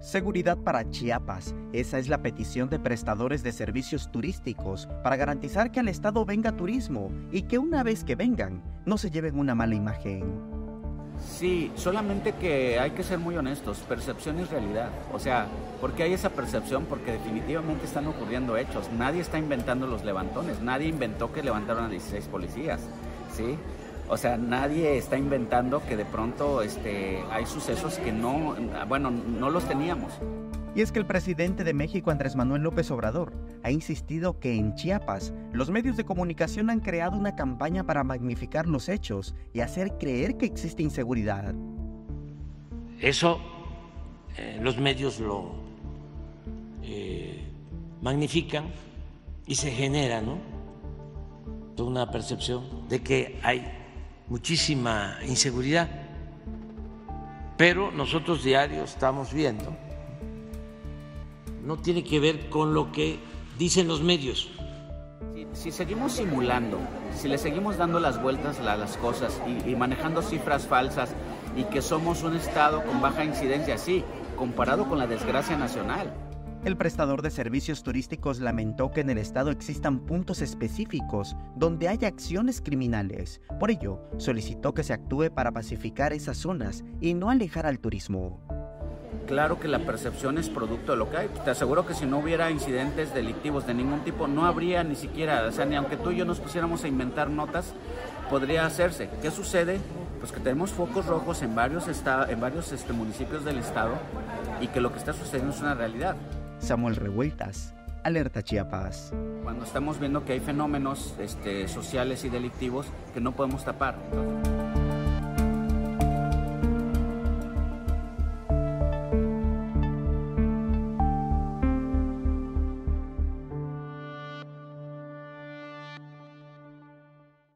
Seguridad para Chiapas. Esa es la petición de prestadores de servicios turísticos para garantizar que al Estado venga turismo y que una vez que vengan no se lleven una mala imagen. Sí, solamente que hay que ser muy honestos, percepción es realidad. O sea, ¿por qué hay esa percepción? Porque definitivamente están ocurriendo hechos. Nadie está inventando los levantones, nadie inventó que levantaron a 16 policías, ¿sí? O sea, nadie está inventando que de pronto este, hay sucesos que no, bueno, no los teníamos. Y es que el presidente de México, Andrés Manuel López Obrador, ha insistido que en Chiapas los medios de comunicación han creado una campaña para magnificar los hechos y hacer creer que existe inseguridad. Eso eh, los medios lo eh, magnifican y se genera ¿no? toda una percepción de que hay muchísima inseguridad, pero nosotros diario estamos viendo, no tiene que ver con lo que dicen los medios. Si, seguimos simulando, si le seguimos dando las vueltas a las cosas y, y manejando cifras falsas y que somos un Estado con baja incidencia, sí, comparado con la desgracia nacional, el prestador de servicios turísticos lamentó que en el estado existan puntos específicos donde haya acciones criminales. Por ello, solicitó que se actúe para pacificar esas zonas y no alejar al turismo. Claro que la percepción es producto de lo que hay. Te aseguro que si no hubiera incidentes delictivos de ningún tipo, no habría ni siquiera, o sea, ni aunque tú y yo nos pusiéramos a inventar notas, podría hacerse. ¿Qué sucede? Pues que tenemos focos rojos en varios, en varios este, municipios del estado y que lo que está sucediendo es una realidad. Samuel Revueltas, Alerta Chiapas. Cuando estamos viendo que hay fenómenos este, sociales y delictivos que no podemos tapar.